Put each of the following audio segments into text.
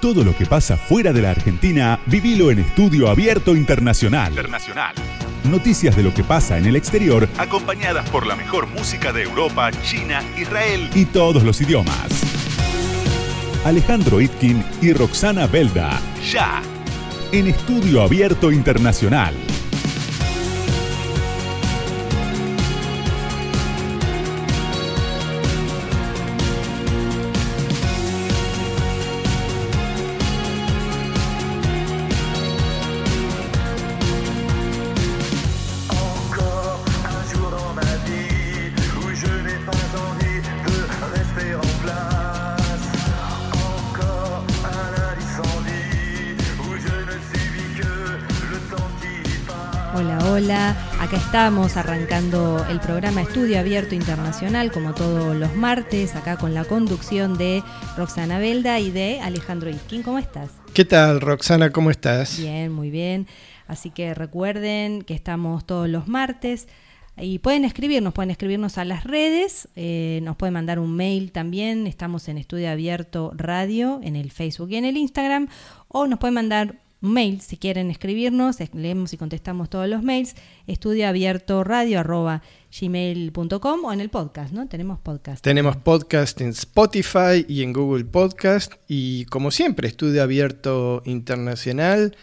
Todo lo que pasa fuera de la Argentina, vivilo en Estudio Abierto Internacional. Internacional. Noticias de lo que pasa en el exterior, acompañadas por la mejor música de Europa, China, Israel y todos los idiomas. Alejandro Itkin y Roxana Belda. Ya. En Estudio Abierto Internacional. Estamos arrancando el programa Estudio Abierto Internacional, como todos los martes, acá con la conducción de Roxana Belda y de Alejandro Itkin. ¿Cómo estás? ¿Qué tal, Roxana? ¿Cómo estás? Bien, muy bien. Así que recuerden que estamos todos los martes. Y pueden escribirnos, pueden escribirnos a las redes, eh, nos pueden mandar un mail también, estamos en Estudio Abierto Radio, en el Facebook y en el Instagram, o nos pueden mandar mail si quieren escribirnos, es- leemos y contestamos todos los mails, estudioabiertoradio.gmail.com o en el podcast, ¿no? Tenemos podcast. Tenemos podcast en Spotify y en Google Podcast y como siempre, Estudio Abierto Internacional,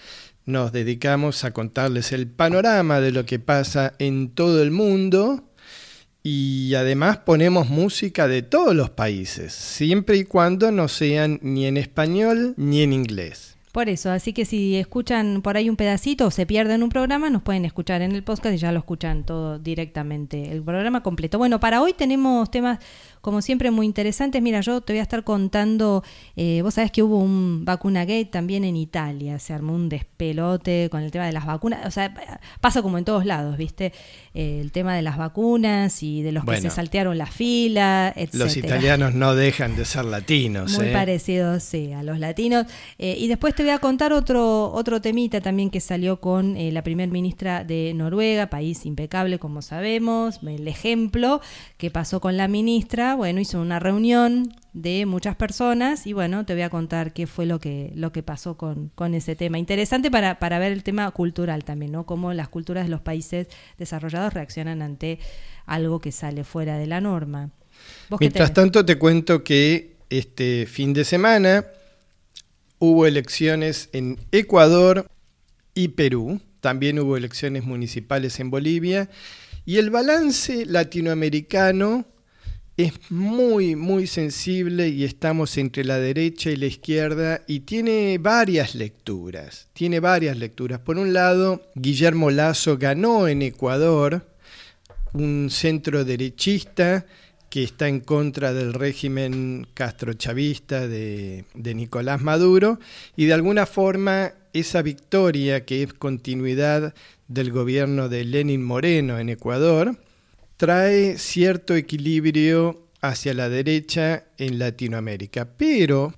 nos dedicamos a contarles el panorama de lo que pasa en todo el mundo y además ponemos música de todos los países, siempre y cuando no sean ni en español ni en inglés. Por eso, así que si escuchan por ahí un pedacito o se pierden un programa, nos pueden escuchar en el podcast y ya lo escuchan todo directamente, el programa completo. Bueno, para hoy tenemos temas, como siempre, muy interesantes. Mira, yo te voy a estar contando, eh, vos sabés que hubo un vacuna gate también en Italia, se armó un despelote con el tema de las vacunas, o sea, pasa como en todos lados, ¿viste? Eh, el tema de las vacunas y de los que se saltearon la fila, etc. Los italianos no dejan de ser latinos. Muy ¿eh? parecidos, sí, a los latinos. Y después te voy a contar otro, otro temita también que salió con la primer ministra de Noruega, país impecable, como sabemos. El ejemplo que pasó con la ministra, bueno, hizo una reunión de muchas personas y bueno, te voy a contar qué fue lo que, lo que pasó con, con ese tema. Interesante para, para ver el tema cultural también, ¿no? Cómo las culturas de los países desarrollados reaccionan ante algo que sale fuera de la norma. ¿Vos qué Mientras tanto, te cuento que este fin de semana hubo elecciones en Ecuador y Perú. También hubo elecciones municipales en Bolivia. Y el balance latinoamericano es muy, muy sensible y estamos entre la derecha y la izquierda y tiene varias lecturas. Tiene varias lecturas. Por un lado, Guillermo Lazo ganó en Ecuador, un centro derechista que está en contra del régimen castrochavista de, de Nicolás Maduro y de alguna forma esa victoria que es continuidad del gobierno de Lenin Moreno en Ecuador trae cierto equilibrio hacia la derecha en Latinoamérica, pero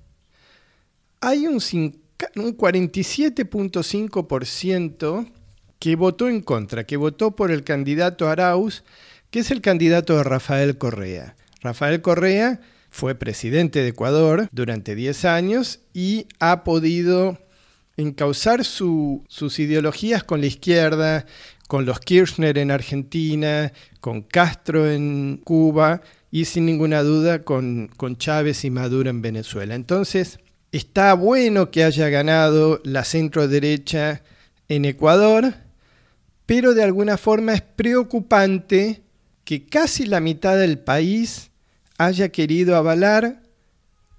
hay un, cinca- un 47.5% que votó en contra, que votó por el candidato Arauz, que es el candidato de Rafael Correa. Rafael Correa fue presidente de Ecuador durante 10 años y ha podido encauzar su- sus ideologías con la izquierda, con los Kirchner en Argentina, con Castro en Cuba y sin ninguna duda con, con Chávez y Maduro en Venezuela. Entonces, está bueno que haya ganado la centro derecha en Ecuador, pero de alguna forma es preocupante que casi la mitad del país haya querido avalar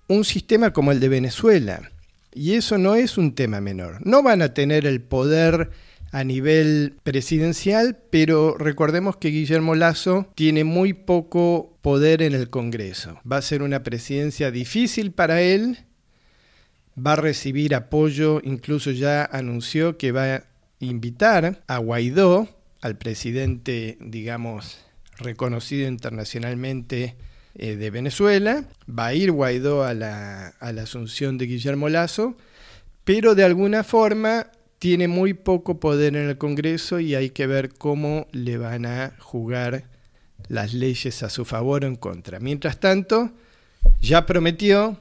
un sistema como el de Venezuela. Y eso no es un tema menor. No van a tener el poder a nivel presidencial, pero recordemos que Guillermo Lazo tiene muy poco poder en el Congreso. Va a ser una presidencia difícil para él, va a recibir apoyo, incluso ya anunció que va a invitar a Guaidó, al presidente, digamos, reconocido internacionalmente eh, de Venezuela, va a ir Guaidó a la, a la asunción de Guillermo Lazo, pero de alguna forma tiene muy poco poder en el Congreso y hay que ver cómo le van a jugar las leyes a su favor o en contra. Mientras tanto, ya prometió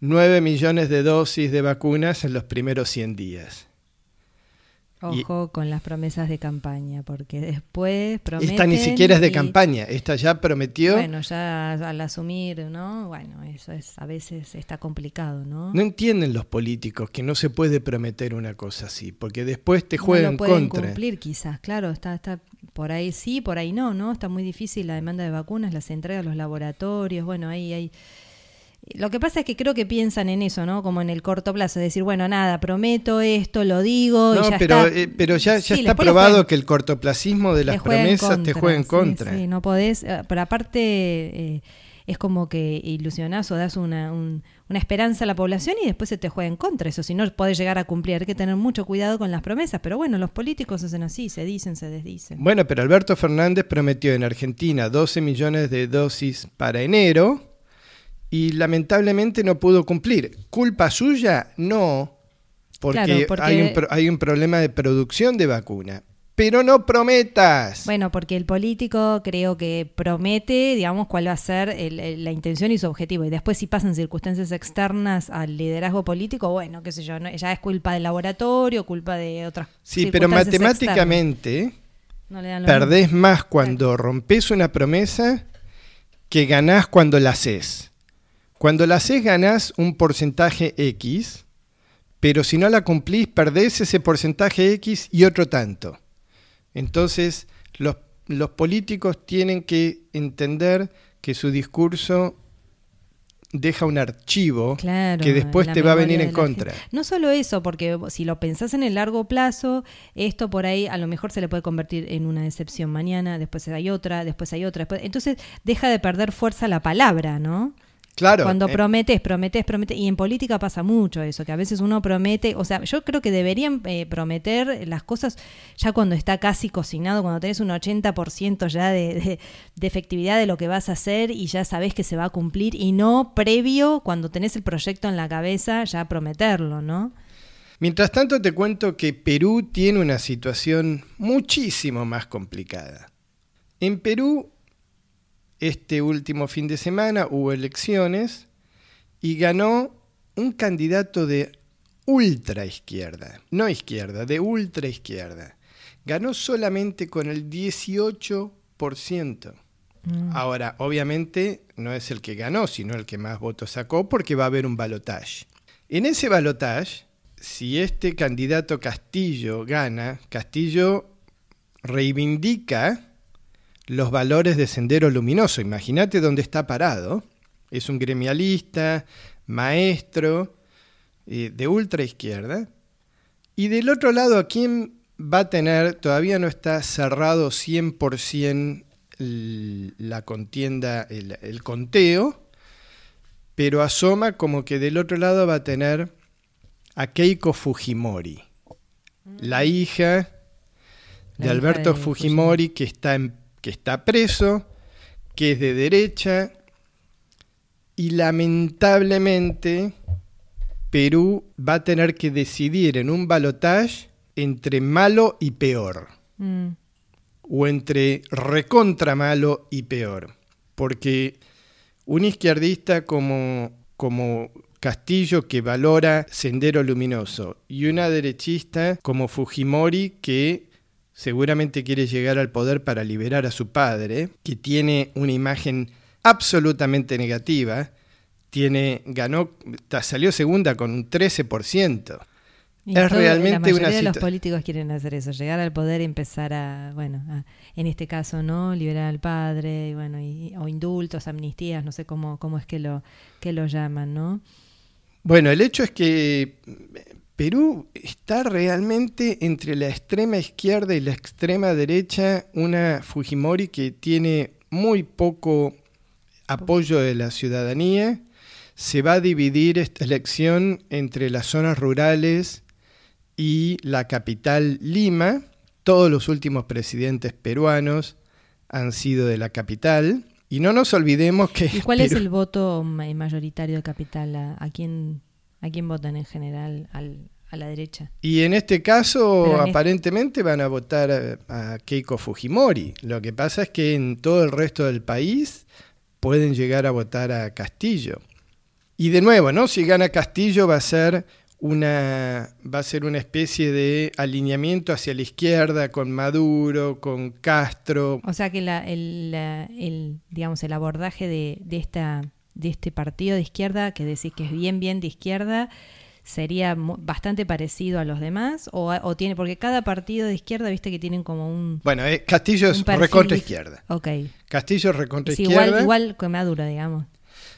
9 millones de dosis de vacunas en los primeros 100 días. Ojo con las promesas de campaña, porque después prometen... Esta ni siquiera es de y- campaña, esta ya prometió. Bueno, ya al asumir, ¿no? Bueno, eso es a veces está complicado, ¿no? No entienden los políticos que no se puede prometer una cosa así, porque después te No juegan lo pueden contra. cumplir quizás, claro, está, está por ahí sí, por ahí no, ¿no? Está muy difícil la demanda de vacunas, las entregas a los laboratorios, bueno, ahí hay... Lo que pasa es que creo que piensan en eso, ¿no? Como en el corto plazo, decir, bueno, nada, prometo esto, lo digo y No, ya pero, está. eh, pero ya, ya Sí, está probado juegan- que el cortoplacismo de las promesas te juega en contra. Sí, no podés, eh, pero aparte eh, es como que ilusionás o das una, un- una esperanza a la población y después se te juega en contra. Eso, si no podés llegar a cumplir, hay que tener mucho cuidado con las promesas. Pero bueno, los políticos hacen así, se dicen, se desdicen. Bueno, pero Alberto Fernández prometió en Argentina 12 millones de dosis para enero y lamentablemente no pudo cumplir. ¿Culpa suya? No, porque, Claro, porque- Hay, un, pro- hay un problema de producción de vacuna. Pero no prometas. Bueno, porque el político creo que promete, digamos, cuál va a ser el- el- la intención y su objetivo. Y después si pasan circunstancias externas al liderazgo político, bueno, qué sé yo, no- ya es culpa del laboratorio, culpa de otras sí, pero matemáticamente No perdés más cuando rompes una promesa que ganás cuando la haces. Cuando la haces ganás un porcentaje X, pero si no la cumplís perdés ese porcentaje X y otro tanto. Entonces los, los políticos tienen que entender que su discurso deja un archivo Claro, que después te va a venir en contra. gente. No solo eso, porque si lo pensás en el largo plazo, esto por ahí a lo mejor se le puede convertir en una decepción mañana, después hay otra, después hay otra. después- Entonces deja de perder fuerza la palabra, ¿no? Claro, Cuando eh, prometes, prometes, prometes. Y en política pasa mucho eso, que a veces uno promete, o sea, yo creo que deberían eh, prometer las cosas ya cuando está casi cocinado, cuando tenés un 80% ya de, de- de efectividad de lo que vas a hacer y ya sabés que se va a cumplir y no previo, cuando tenés el proyecto en la cabeza, ya prometerlo, ¿no? Mientras tanto te cuento que Perú tiene una situación muchísimo más complicada. En Perú, este último fin de semana hubo elecciones y ganó un candidato de ultra izquierda, no izquierda, de ultra izquierda. Ganó solamente con el 18%. Ahora, obviamente no es el que ganó, sino el que más votos sacó porque va a haber un balotaje. En ese balotaje, si este candidato Castillo gana, Castillo reivindica los valores de Sendero Luminoso. Imagínate dónde está parado. Es un gremialista, maestro, eh, de ultra izquierda. Y del otro lado, ¿a quién va a tener? Todavía no está cerrado 100% el- la contienda, el, el conteo, pero asoma como que del otro lado va a tener a Keiko Fujimori, la hija de Alberto Fujimori, que está, en- que está preso, que es de derecha, y lamentablemente Perú va a tener que decidir en un balotaje entre malo y peor, Mm. o entre recontra malo y peor, porque un izquierdista como, como Castillo que valora Sendero Luminoso y una derechista como Fujimori que seguramente quiere llegar al poder para liberar a su padre, que tiene una imagen absolutamente negativa, tiene, ganó, salió segunda con un 13%. Y Es todo- realmente la una de los políticos quieren hacer eso, llegar al poder y empezar a, bueno, a- en este caso, ¿no? Liberar al padre, y bueno, y- o indultos, amnistías, no sé cómo, cómo es que lo, que lo llaman, ¿no? Bueno, el hecho es que Perú está realmente entre la extrema izquierda y la extrema derecha, una Fujimori que tiene muy poco apoyo de la ciudadanía. Se va a dividir esta elección entre las zonas rurales y la capital Lima. Todos los últimos presidentes peruanos han sido de la capital. Y no nos olvidemos que... ¿Y cuál es el voto ma- mayoritario de capital? ¿A, a quién, a quién votan en general? Al, a la derecha. Y en este caso, este- aparentemente van a votar a, a Keiko Fujimori. Lo que pasa es que en todo el resto del país pueden llegar a votar a Castillo. Y de nuevo, ¿no? Si gana Castillo va a ser una va a ser una especie de alineamiento hacia la izquierda con Maduro, con Castro. O sea que la- el, la- el, digamos, el abordaje de, de, esta, de este partido de izquierda, que decís que es bien, bien de izquierda, sería bastante parecido a los demás, o, o tiene, porque cada partido de izquierda, viste que tienen como un... Bueno, eh, Castillo es recontra izquierda. Ok. Castillo es recontra Es izquierda. igual, igual que Maduro, digamos.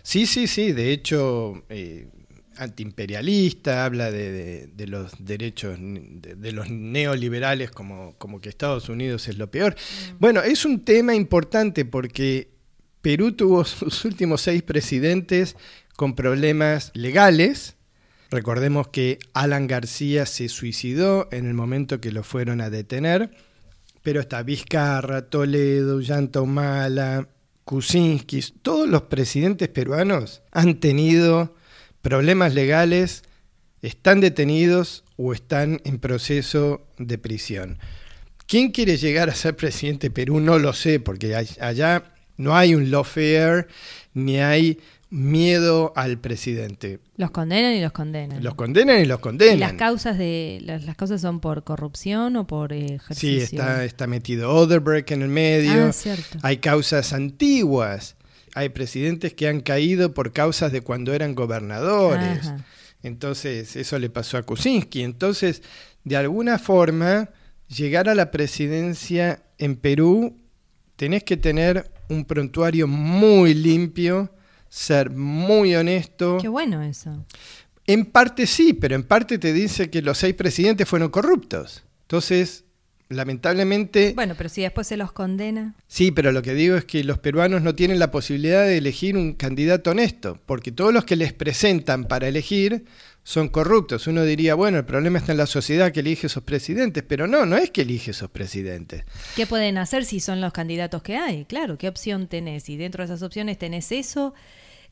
Sí, sí, sí. De hecho, eh, antiimperialista, habla de, de- de los derechos de, de los neoliberales como, como que Estados Unidos es lo peor. Bueno, es un tema importante porque Perú tuvo sus últimos seis presidentes con problemas legales. Recordemos que Alan García se suicidó en el momento que lo fueron a detener, pero está Vizcarra, Toledo, Llanta Humala, Kuczynski, todos los presidentes peruanos han tenido problemas legales, están detenidos o están en proceso de prisión. ¿Quién quiere llegar a ser presidente de Perú? No lo sé, porque allá no hay un lawfare ni hay miedo al presidente. Los condenan y los condenan. Los condenan y los ¿Y condenan. las causas de las, las causas son por corrupción o por eh, Sí, ejercicio? está, está metido Oderbrecht en el medio. Ah, cierto. Hay causas antiguas. Hay presidentes que han caído por causas de cuando eran gobernadores. Ajá. Entonces, eso le pasó a Kuczynski. Entonces, de alguna forma, llegar a la presidencia en Perú, tenés que tener un prontuario muy limpio, ser muy honesto. Qué bueno eso. En parte sí, pero en parte te dice que los seis presidentes fueron corruptos. Entonces, lamentablemente... Bueno, pero si después se los condena. Sí, pero lo que digo es que los peruanos no tienen la posibilidad de elegir un candidato honesto, porque todos los que les presentan para elegir son corruptos. Uno diría, bueno, el problema está en la sociedad que elige esos presidentes, pero no, no es que elige esos presidentes. ¿Qué pueden hacer si son los candidatos que hay? Claro, ¿qué opción tenés? Y dentro de esas opciones tenés eso.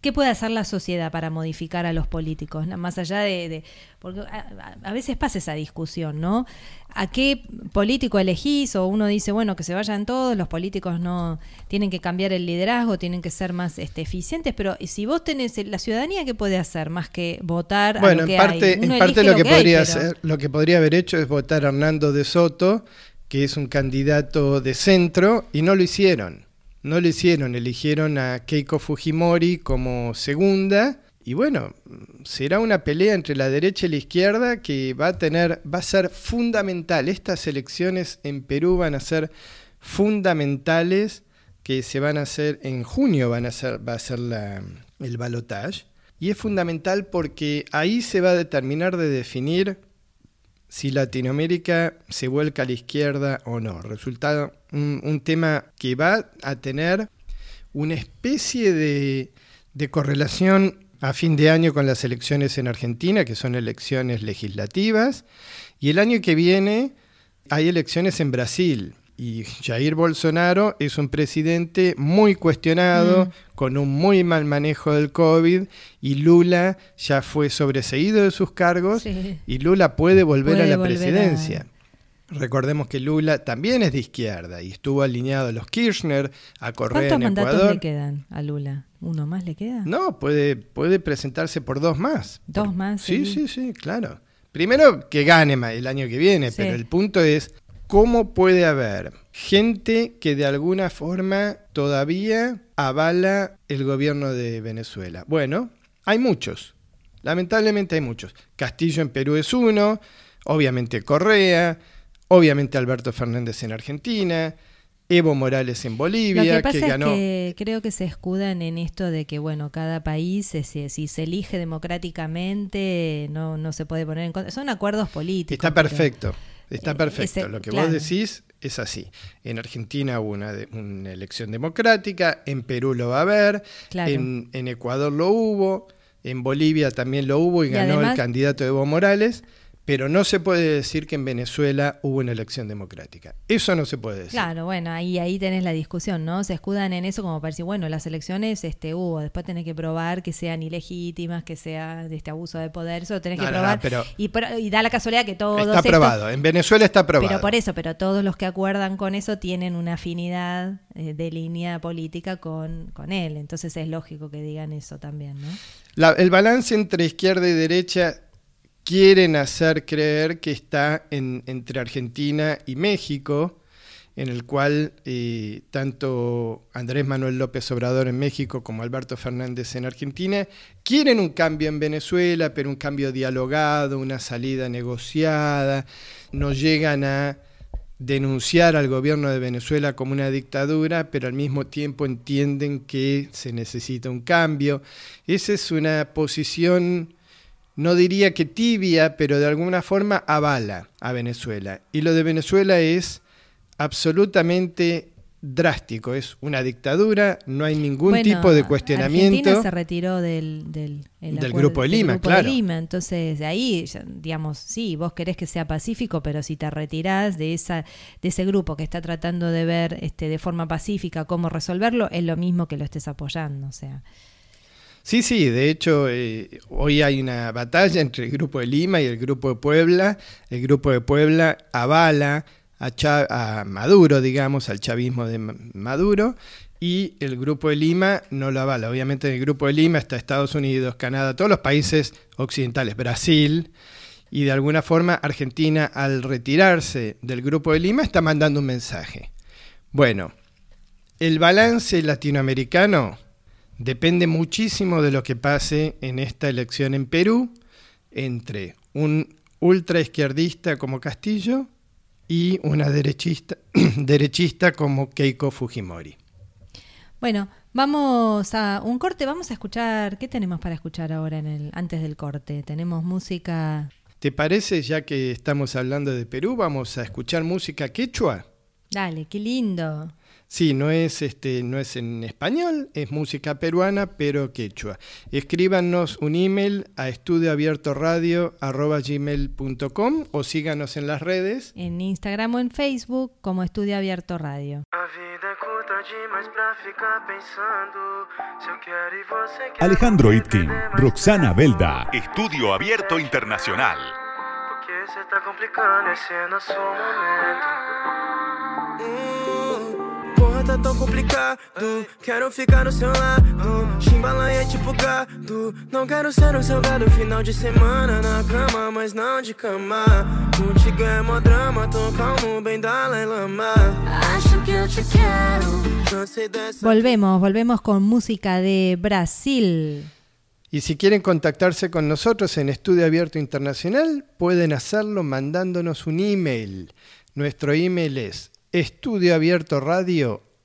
¿Qué puede hacer la sociedad para modificar a los políticos? Más allá de... de- porque a, a- a veces pasa esa discusión, ¿no? ¿A qué político elegís? O uno dice, bueno, que se vayan todos, los políticos no tienen que cambiar el liderazgo, tienen que ser más este, eficientes, pero si vos tenés la ciudadanía, ¿qué puede hacer más que votar a Bueno, lo en que parte, hay? en parte lo que, hay, podría pero- hacer, lo que podría haber hecho es votar a Hernando de Soto, que es un candidato de centro, y no lo hicieron. No lo hicieron, eligieron a Keiko Fujimori como segunda. Y bueno, será una pelea entre la derecha y la izquierda que va a tener, va a ser fundamental. Estas elecciones en Perú van a ser fundamentales, que se van a hacer en junio, van a ser, va a ser el balotage. Y es fundamental porque ahí se va a determinar de definir si Latinoamérica se vuelca a la izquierda o no. Resultado, un, un tema que va a tener una especie de, de correlación a fin de año con las elecciones en Argentina, que son elecciones legislativas, y el año que viene hay elecciones en Brasil. Y Jair Bolsonaro es un presidente muy cuestionado, Mm. con un muy mal manejo del COVID, y Lula ya fue sobreseído de sus cargos, Sí. y Lula puede volver Puede a la volver a- presidencia. Recordemos que Lula también es de izquierda y estuvo alineado a los Kirchner, a Correa ¿Cuántos en mandatos Ecuador. le quedan a Lula? ¿Uno más le queda? No, puede, puede presentarse por dos más. Dos Por- más, Sí, sí. sí, claro. Primero que gane el año que viene, Sí. pero el punto es cómo puede haber gente que de alguna forma todavía avala el gobierno de Venezuela. Bueno, hay muchos. Lamentablemente hay muchos. Castillo en Perú es uno, obviamente Correa, obviamente Alberto Fernández en Argentina, Evo Morales en Lo Bolivia, que pasa ganó. que creo que se escudan en esto de que, bueno, cada país, eh, si, si se elige democráticamente, no, no se puede poner en contra. Son acuerdos políticos. Está pero- perfecto, está eh, perfecto. ese- Lo que claro. vos decís es así. En Argentina hubo una, de- una elección democrática, en Perú lo va a haber, Claro. en, en Ecuador lo hubo, en Bolivia también lo hubo y, Y ganó además- el candidato Evo Morales. Pero no se puede decir que en Venezuela hubo una elección democrática. Eso no se puede decir. Claro, bueno, ahí, ahí tenés la discusión, ¿no? Se escudan en eso como para decir, bueno, las elecciones este, hubo, después tenés que probar que sean ilegítimas, que sea de este abuso de poder, eso tenés No, que no, no, probar. pero- y, da la casualidad que todos Está aprobado. En Venezuela está aprobado. Pero por eso, pero todos los que acuerdan con eso tienen una afinidad eh, de línea política con, con él. Entonces es lógico que digan eso también, ¿no? La- el balance entre izquierda y derecha quieren hacer creer que está en- entre Argentina y México, en el cual eh, tanto Andrés Manuel López Obrador en México como Alberto Fernández en Argentina quieren un cambio en Venezuela, pero un cambio dialogado, una salida negociada, no llegan a denunciar al gobierno de Venezuela como una dictadura, pero al mismo tiempo entienden que se necesita un cambio. Esa es una posición, no diría que tibia, pero de alguna forma avala a Venezuela. Y lo de Venezuela es absolutamente drástico, es una dictadura, no hay ningún Bueno, tipo de cuestionamiento. Argentina se retiró del, del, el Del acuerdo- Grupo de Lima, Grupo claro. Lima. Entonces, de ahí, digamos, sí, vos querés que sea pacífico, pero si te retirás de esa de ese grupo que está tratando de ver este de forma pacífica cómo resolverlo, es lo mismo que lo estés apoyando. O sea, Sí, sí, de hecho eh, hoy hay una batalla entre el Grupo de Lima y el Grupo de Puebla. El Grupo de Puebla avala a, a Maduro, digamos, al chavismo de Ma- Maduro, y el Grupo de Lima no lo avala. Obviamente en el Grupo de Lima está Estados Unidos, Canadá, todos los países occidentales, Brasil, y de alguna forma Argentina al retirarse del Grupo de Lima está mandando un mensaje. Bueno, el balance latinoamericano depende muchísimo de lo que pase en esta elección en Perú entre un ultraizquierdista como Castillo y una derechista, derechista como Keiko Fujimori. bueno, vamos a un corte, vamos a escuchar, ¿qué tenemos para escuchar ahora en el antes del corte? Tenemos música ¿Te parece, ya que estamos hablando de Perú, vamos a escuchar música quechua? Dale, qué lindo. Sí, no es, este, no es en español, es música peruana, pero quechua. Escríbanos un email a estudioabiertoradio.gmail.com o síganos en las redes. En Instagram o en Facebook como Estudio Abierto Radio. Se e. Alejandro Itkin, Roxana. Belda. Estudio Abierto Internacional. Porque cê tá complicando nosso momento. Tá tão complicado. Quero ficar no seu lado. Chimbalanha é tipo gado. Não quero ser um seu gado. Final de semana na cama, mas não de cama. Contigo é mó drama. Tô calmo, bem Dalai Lama. Acho que eu te quero. Volvemos, volvemos con música de Brasil. Y si quieren contactarse con nosotros en Estudio Abierto Internacional, pueden hacerlo mandándonos un email. Nuestro email es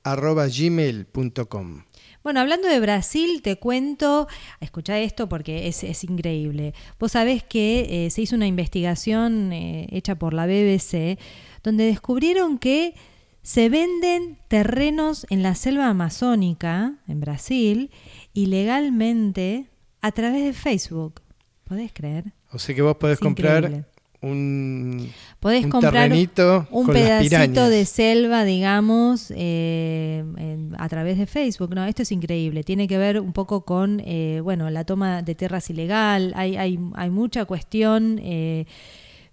estudioabiertoradio.gmail.com Bueno, hablando de Brasil, te cuento, escucha esto porque es, es increíble. Vos sabés que eh, se hizo una investigación eh, hecha por la BBC donde descubrieron que se venden terrenos en la selva amazónica, en Brasil, ilegalmente a través de Facebook. ¿Podés creer? O sea que vos podés Es comprar increíble. Un, Podés un comprar terrenito un con pedacito de selva, digamos, eh, en- a través de Facebook. No, esto es increíble. Tiene que ver un poco con, eh, bueno, la toma de tierras ilegal. Hay, hay, hay mucha cuestión eh,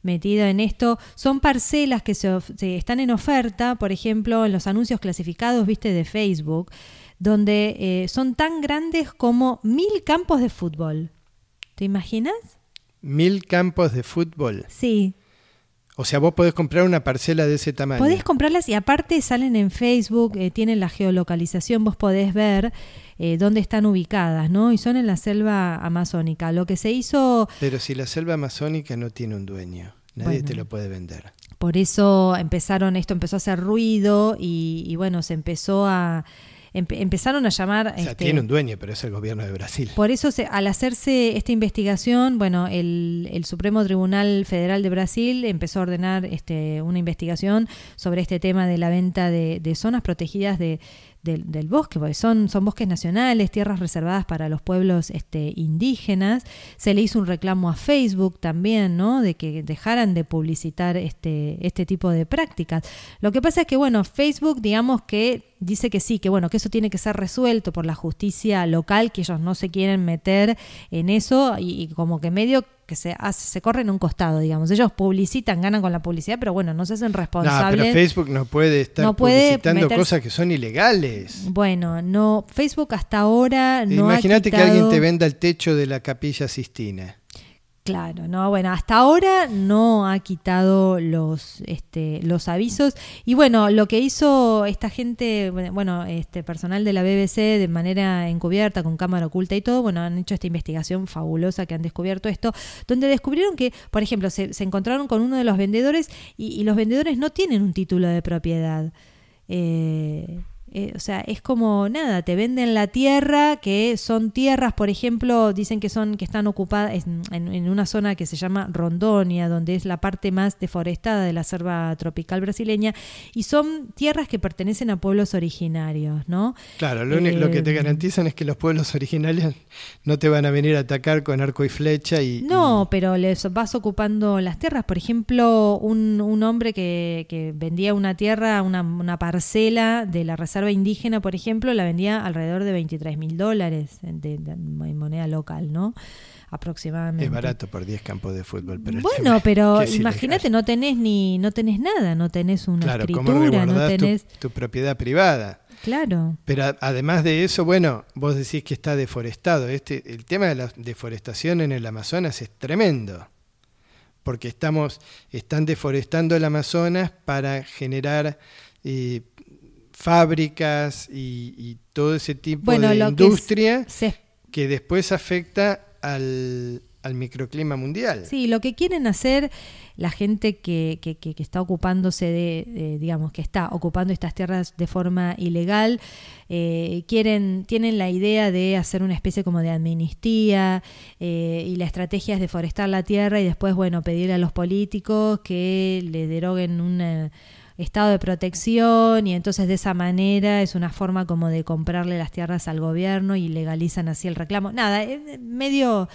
metida en esto. Son parcelas que se, se están en oferta, por ejemplo, en los anuncios clasificados, viste, de Facebook, donde eh, son tan grandes como mil campos de fútbol. ¿Te imaginas? Mil campos de fútbol. Sí, O sea, vos podés comprar una parcela de ese tamaño. Podés comprarlas y aparte salen en Facebook, eh, tienen la geolocalización, vos podés ver eh, dónde están ubicadas, ¿no? Y son en la selva amazónica. Lo que se hizo, Pero si la selva amazónica no tiene un dueño, nadie Bueno. te lo puede vender. por eso empezaron, esto empezó a hacer ruido y, y bueno, se empezó a, empe- empezaron a llamar... O sea, este, tiene un dueño, pero es el gobierno de Brasil. Por eso, se- al hacerse esta investigación, bueno, el, el Supremo Tribunal Federal de Brasil empezó a ordenar este, una investigación sobre este tema de la venta de, de zonas protegidas de, del, del bosque, porque son, son bosques nacionales, tierras reservadas para los pueblos este, indígenas. Se le hizo un reclamo a Facebook también, ¿no? De que dejaran de publicitar este, este tipo de prácticas. Lo que pasa es que, bueno, Facebook, digamos que dice que sí, que bueno, que eso tiene que ser resuelto por la justicia local, que ellos no se quieren meter en eso y, y como que medio que se hace, se corre en un costado, digamos. Ellos publicitan, ganan con la publicidad, pero bueno, no se hacen No, responsables. pero Facebook no puede estar No puede publicitando meterse- cosas que son ilegales. Bueno, no, Facebook hasta ahora no ha Imagínate que alguien te venda el techo de la capilla Sistina. Claro, no, bueno, hasta ahora no ha quitado los, este, los avisos. Y bueno, lo que hizo esta gente, bueno, este personal de la BBC de manera encubierta, con cámara oculta y todo, bueno, han hecho esta investigación fabulosa que han descubierto esto, donde descubrieron que, por ejemplo, se, encontraron con uno de los vendedores y, y los vendedores no tienen un título de propiedad. Eh, eh, o sea, es como nada, te venden la tierra, que son tierras, por ejemplo, dicen que son, que están ocupadas en, una zona que se llama Rondonia, donde es la parte más deforestada de la selva tropical brasileña, y son tierras que pertenecen a pueblos originarios, ¿no? Claro, lo, único- lo que te Eh, garantizan es que los pueblos originales no te van a venir a atacar con arco y flecha y... No, pero les vas ocupando las tierras. Por ejemplo, un, un hombre que, que vendía una tierra, una, una parcela de la reserva indígena, por ejemplo, la vendía alrededor de 23 mil dólares en, de- de- en moneda local, ¿no? Aproximadamente. es barato por 10 campos de fútbol. Pero bueno, pero imagínate, no tenés ni, no tenés nada, no tenés una Claro, ¿cómo escritura, no tu- tenés. tu, propiedad privada? Claro. Pero además de eso, bueno, vos decís que está deforestado. Este, el tema de la deforestación en el Amazonas es tremendo. Porque estamos, están deforestando el Amazonas para generar eh, fábricas y, y todo ese tipo Bueno, de lo que es- industria que después afecta al, al microclima mundial. Sí, lo que quieren hacer la gente que, que- que- que está ocupándose de, de, digamos, que está ocupando estas tierras de forma ilegal, eh, quieren, tienen la idea de hacer una especie como de amnistía eh, y la estrategia es deforestar la tierra y después, bueno, pedir a los políticos que le deroguen un eh, estado de protección y entonces de esa manera es una forma como de comprarle las tierras al gobierno y legalizan así el reclamo. Nada, es medio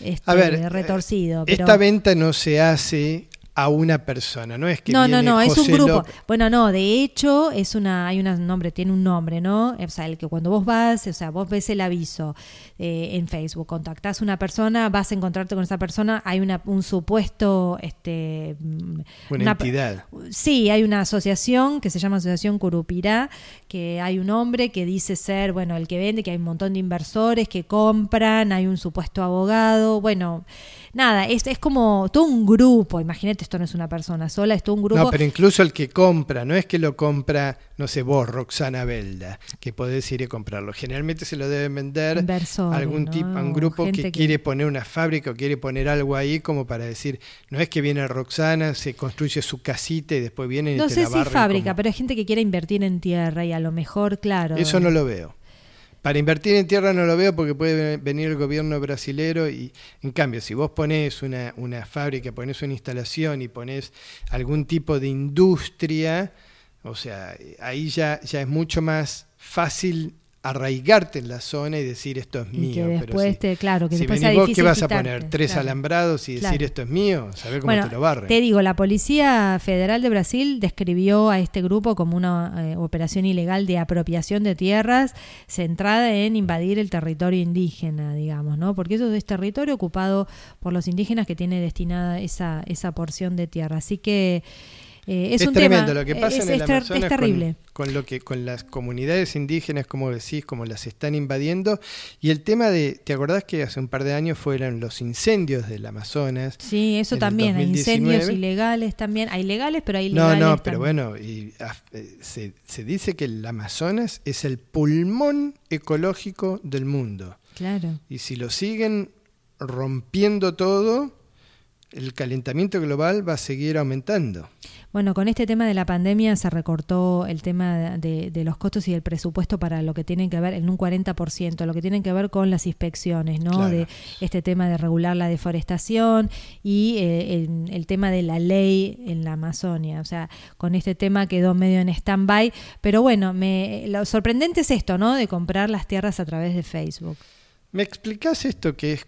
este, A ver, retorcido. Esta pero- venta no se hace a una persona, no es que no, no, viene no, es un José grupo. López- Bueno, no, de hecho, es una, hay un nombre, tiene un nombre, ¿no? O sea, el que cuando vos vas, o sea, vos ves el aviso eh, en Facebook, contactás a una persona, vas a encontrarte con esa persona, hay una, un supuesto, este, mm, Una entidad. Sí, hay una asociación que se llama Asociación Curupirá, que hay un hombre que dice ser, bueno, el que vende, que hay un montón de inversores que compran, hay un supuesto abogado, bueno, nada, es, es como todo un grupo, imagínate, esto no es una persona sola, es todo un grupo. No, pero incluso el que compra, no es que lo compra, no sé, vos, Roxana Belda, que podés ir y comprarlo. Generalmente se lo deben vender Inversores, a algún ¿no? tipo, a un grupo que, que- quiere poner una fábrica o quiere poner algo ahí como para decir, no es que viene Roxana, se construye su casita y después viene y no te sé la si fábrica, como- pero hay gente que quiere invertir en tierra y a lo mejor, claro. Eso no lo veo. Para invertir en tierra no lo veo porque puede venir el gobierno brasilero y en cambio si vos ponés una, una fábrica, ponés una instalación y ponés algún tipo de industria, o sea, ahí ya, ya es mucho más fácil arraigarte en la zona y decir esto es Y mío. que pero después si- te- claro, que si después venís vos, ¿qué vas a poner? Tres claro. alambrados y decir esto es mío, saber cómo Bueno, te lo barren. te digo, la Policía Federal de Brasil describió a este grupo como una eh, operación ilegal de apropiación de tierras centrada en invadir el territorio indígena, digamos, ¿no? Porque eso es territorio ocupado por los indígenas que tiene destinada esa, esa porción de tierra. Así que eh, es, es un tremendo tema, lo que pasa es, en el Amazonas es terrible. Con, con lo que con las comunidades indígenas, como decís, como las están invadiendo y el tema de, ¿te acordás que hace un par de años fueron los incendios del Amazonas? Sí, eso también, hay 2019. incendios ilegales también, hay legales, pero hay No, ilegales no, pero también. bueno, y, ah, eh, se, se dice que el Amazonas es el pulmón ecológico del mundo Claro. y si lo siguen rompiendo todo, el calentamiento global va a seguir aumentando. Bueno, con este tema de la pandemia se recortó el tema de, de los costos y el presupuesto para lo que tienen que ver en un 40%, lo que tienen que ver con las inspecciones, ¿no? Claro. De este tema de regular la deforestación y eh, el, el tema de la ley en la Amazonia. O sea, con este tema quedó medio en stand-by. Pero bueno, me, lo sorprendente es esto, ¿no? De comprar las tierras a través de Facebook. ¿Me explicás esto que es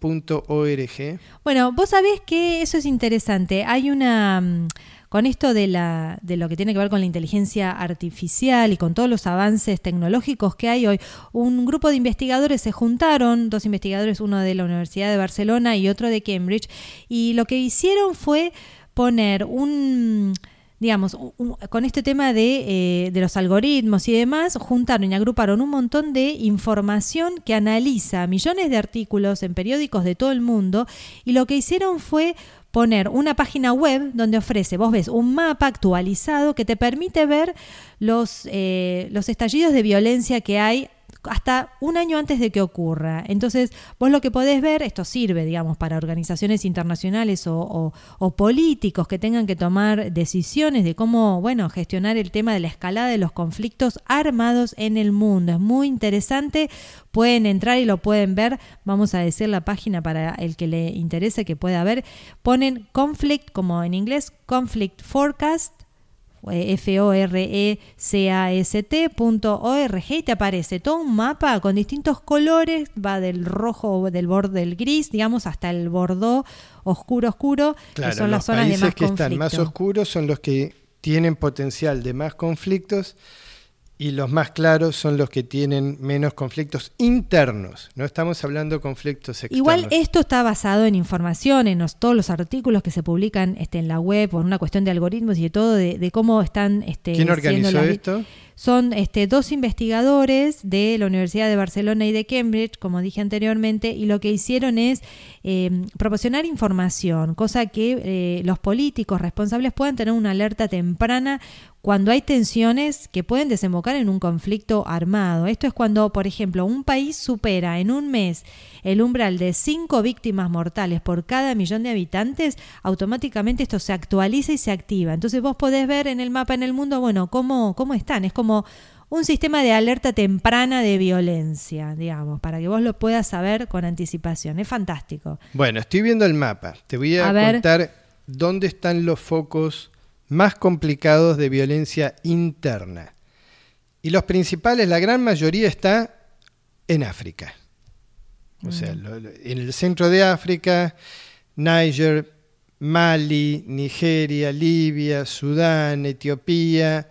conflictforecast.org? Bueno, vos sabés que eso es interesante. Hay una mm, con esto de la de lo que tiene que ver con la inteligencia artificial y con todos los avances tecnológicos que hay hoy, un grupo de investigadores se juntaron, dos investigadores, uno de la Universidad de Barcelona y otro de Cambridge, y lo que hicieron fue poner un digamos, un- con este tema de, eh, de los algoritmos y demás, juntaron y agruparon un montón de información que analiza millones de artículos en periódicos de todo el mundo y lo que hicieron fue poner una página web donde ofrece, vos ves, un mapa actualizado que te permite ver los, eh, los estallidos de violencia que hay hasta un año antes de que ocurra. Entonces, vos lo que podés ver, esto sirve, digamos, para organizaciones internacionales o, o- políticos que tengan que tomar decisiones de cómo, bueno, gestionar el tema de la escalada de los conflictos armados en el mundo. Es muy interesante, pueden entrar y lo pueden ver. Vamos a decir la página para el que le interese que pueda ver. Ponen conflict, como en inglés, conflict forecast F-O-R-E-C-A-S-T.org y te aparece todo un mapa con distintos colores, va del rojo, del borde del gris, digamos, hasta el bordó oscuro, oscuro, Claro, que son los las zonas de países más que están más oscuros son los que tienen potencial de más conflictos y los más claros son los que tienen menos conflictos internos. No estamos hablando de conflictos externos. Igual esto está basado en información, en los- todos los artículos que se publican este, en la web, por una cuestión de algoritmos y de todo, de, de cómo están este, ¿Quién siendo organizó las- esto? Son este, dos investigadores de la Universidad de Barcelona y de Cambridge, como dije anteriormente, y lo que hicieron es eh, proporcionar información, cosa que eh, los políticos responsables puedan tener una alerta temprana cuando hay tensiones que pueden desembocar en un conflicto armado. Esto es cuando, por ejemplo, un país supera en un mes el umbral de cinco víctimas mortales por cada millón de habitantes, automáticamente esto se actualiza y se activa. Entonces vos podés ver en el mapa en el mundo, bueno, cómo, cómo están. Es como un sistema de alerta temprana de violencia, digamos, para que vos lo puedas saber con anticipación. Es fantástico. Bueno, estoy viendo el mapa. Te voy a, A ver. contar dónde están los focos más complicados de violencia interna. Y los principales, la gran mayoría está en África. O sea, lo- lo- en el centro de África, Níger, Mali, Nigeria, Libia, Sudán, Etiopía,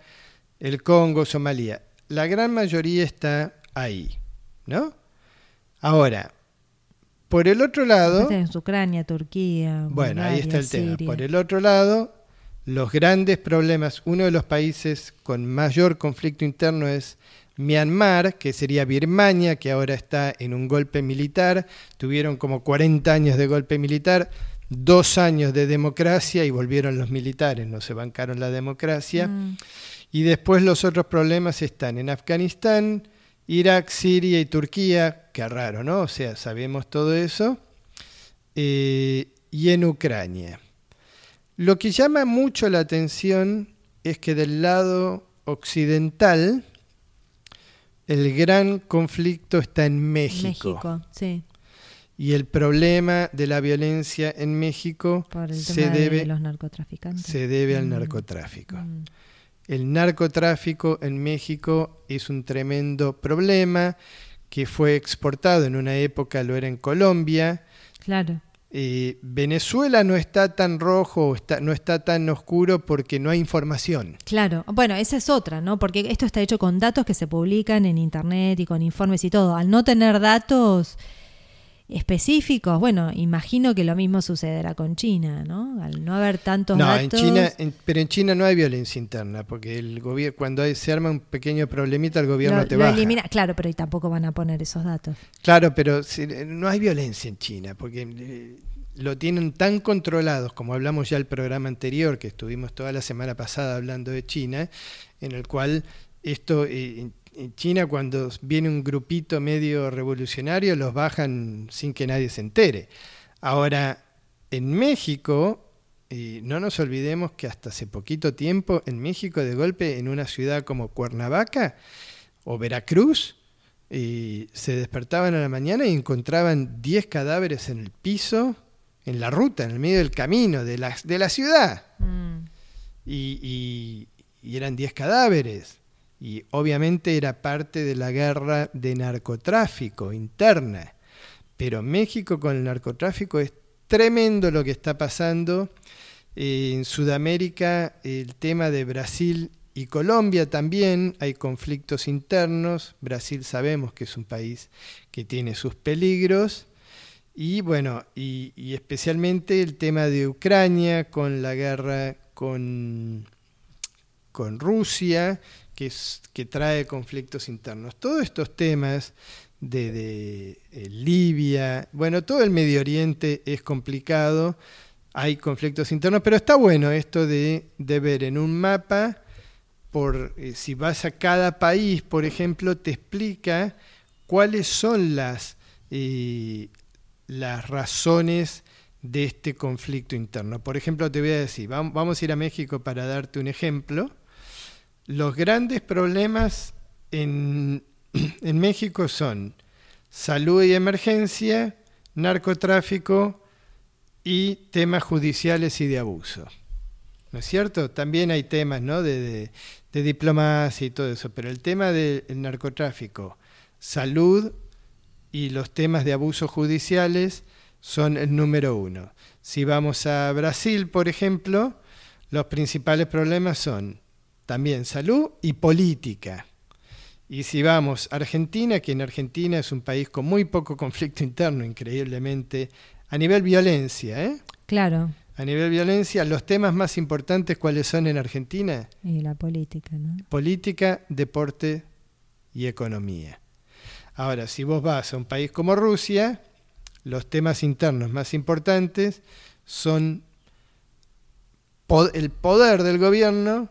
el Congo, Somalia. La gran mayoría está ahí, ¿no? Ahora, por el otro lado, tenés Ucrania, Turquía. bueno, ahí está el tema. Por el otro lado, los grandes problemas, uno de los países con mayor conflicto interno es Myanmar, que sería Birmania, que ahora está en un golpe militar. Tuvieron como 40 años de golpe militar, dos años de democracia y volvieron los militares, no se bancaron la democracia. Mm. Y después los otros problemas están en Afganistán, Irak, Siria y Turquía, qué raro, ¿no? O sea, sabemos todo eso. Eh, y en Ucrania. Lo que llama mucho la atención es que del lado occidental el gran conflicto está en México. México, sí, Y el problema de la violencia en México por el se tema de debe, los narcotraficantes. se debe al Mm. narcotráfico. Mm. El narcotráfico en México es un tremendo problema que fue exportado en una época, lo era en Colombia. Claro. Eh, Venezuela no está tan rojo, está, no está tan oscuro porque no hay información. Claro, bueno, esa es otra, ¿no? Porque esto está hecho con datos que se publican en internet y con informes y todo. Al no tener datos específicos, bueno, imagino que lo mismo sucederá con China, ¿no? Al no haber tantos No, en datos. China, en- pero en China no hay violencia interna, porque el gobierno cuando hay- se arma un pequeño problemita, el gobierno lo, te elimina, claro, pero y tampoco van a poner esos datos. Claro, pero si- no hay violencia en China, porque eh, lo tienen tan controlados, como hablamos ya el programa anterior, que estuvimos toda la semana pasada hablando de China, en el cual esto, eh, en, China cuando viene un grupito medio revolucionario, los bajan sin que nadie se entere. Ahora, en México, y no nos olvidemos que hasta hace poquito tiempo en México, de golpe, en una ciudad como Cuernavaca o Veracruz, y se despertaban a la mañana y encontraban 10 cadáveres en el piso, en la ruta, en el medio del camino de la, de la ciudad. Mm. Y, y- y eran 10 cadáveres. Y obviamente era parte de la guerra de narcotráfico interna. Pero México con el narcotráfico es tremendo lo que está pasando. Eh, en Sudamérica el tema de Brasil y Colombia también hay conflictos internos. Brasil sabemos que es un país que tiene sus peligros. Y bueno, y, y especialmente el tema de Ucrania con la guerra con, con Rusia, que, es, que trae conflictos internos. Todos estos temas de, eh, Libia, bueno, todo el Medio Oriente es complicado, hay conflictos internos, pero está bueno esto de, de ver en un mapa, por, eh, si vas a cada país, por ejemplo, te explica cuáles son las, eh, las razones de este conflicto interno. Por ejemplo, te voy a decir, vam- vamos a ir a México para darte un ejemplo. Los grandes problemas en, México son salud y emergencia, narcotráfico y temas judiciales y de abuso. ¿No es cierto? También hay temas ¿no? de diplomacia y todo eso, pero el tema del narcotráfico, salud y los temas de abusos judiciales son el número uno. Si vamos a Brasil, por ejemplo, los principales problemas son también salud y política. Y si vamos a Argentina, que en Argentina es un país con muy poco conflicto interno, increíblemente, a nivel violencia, ¿eh? Claro, A nivel violencia, los temas más importantes, ¿cuáles son en Argentina? y la política, ¿no? política, deporte y economía. Ahora, si vos vas a un país como Rusia, los temas internos más importantes son el poder del gobierno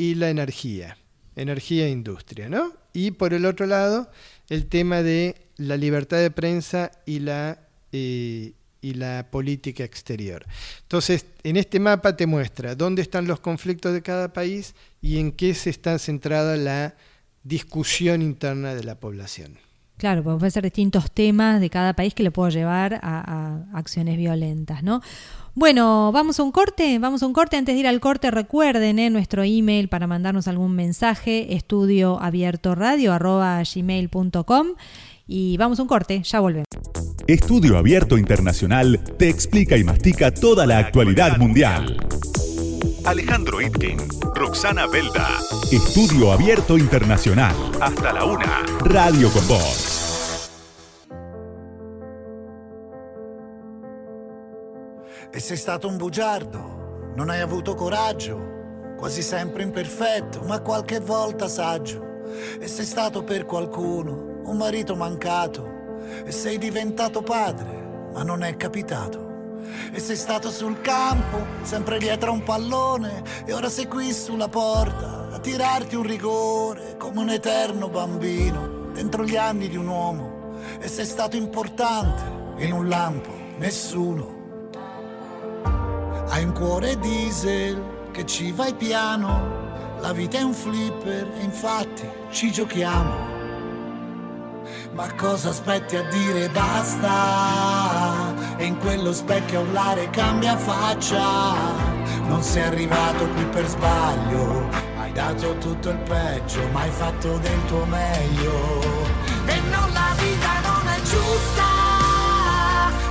y la energía, energía e industria, ¿no? Y por el otro lado, el tema de la libertad de prensa y la, eh, y la política exterior. Entonces, en este mapa te muestra dónde están los conflictos de cada país y en qué se está centrada la discusión interna de la población. Claro, porque pueden ser distintos temas de cada país que le puedo llevar a, acciones violentas, ¿no? Bueno, vamos a un corte, vamos a un corte. Antes de ir al corte, recuerden eh, nuestro email para mandarnos algún mensaje, estudioabiertoradio.gmail.com y vamos a un corte, ya volvemos. Estudio Abierto Internacional te explica y mastica toda la actualidad mundial. Alejandro Itkin, Roxana Belda. Estudio Abierto Internacional. Hasta la una. Radio con Voz. E sei stato un bugiardo, non hai avuto coraggio, quasi sempre imperfetto, ma qualche volta saggio. E sei stato per qualcuno un marito mancato, e sei diventato padre, ma non è capitato. E sei stato sul campo, sempre dietro a un pallone, e ora sei qui sulla porta a tirarti un rigore come un eterno bambino dentro gli anni di un uomo. E sei stato importante in un lampo, nessuno. Hai un cuore diesel che ci vai piano, la vita è un flipper e infatti ci giochiamo. Ma cosa aspetti a dire basta? E in quello specchio urlare cambia faccia. Non sei arrivato qui per sbaglio, hai dato tutto il peggio, ma hai fatto del tuo meglio. E non la vita non è giusta,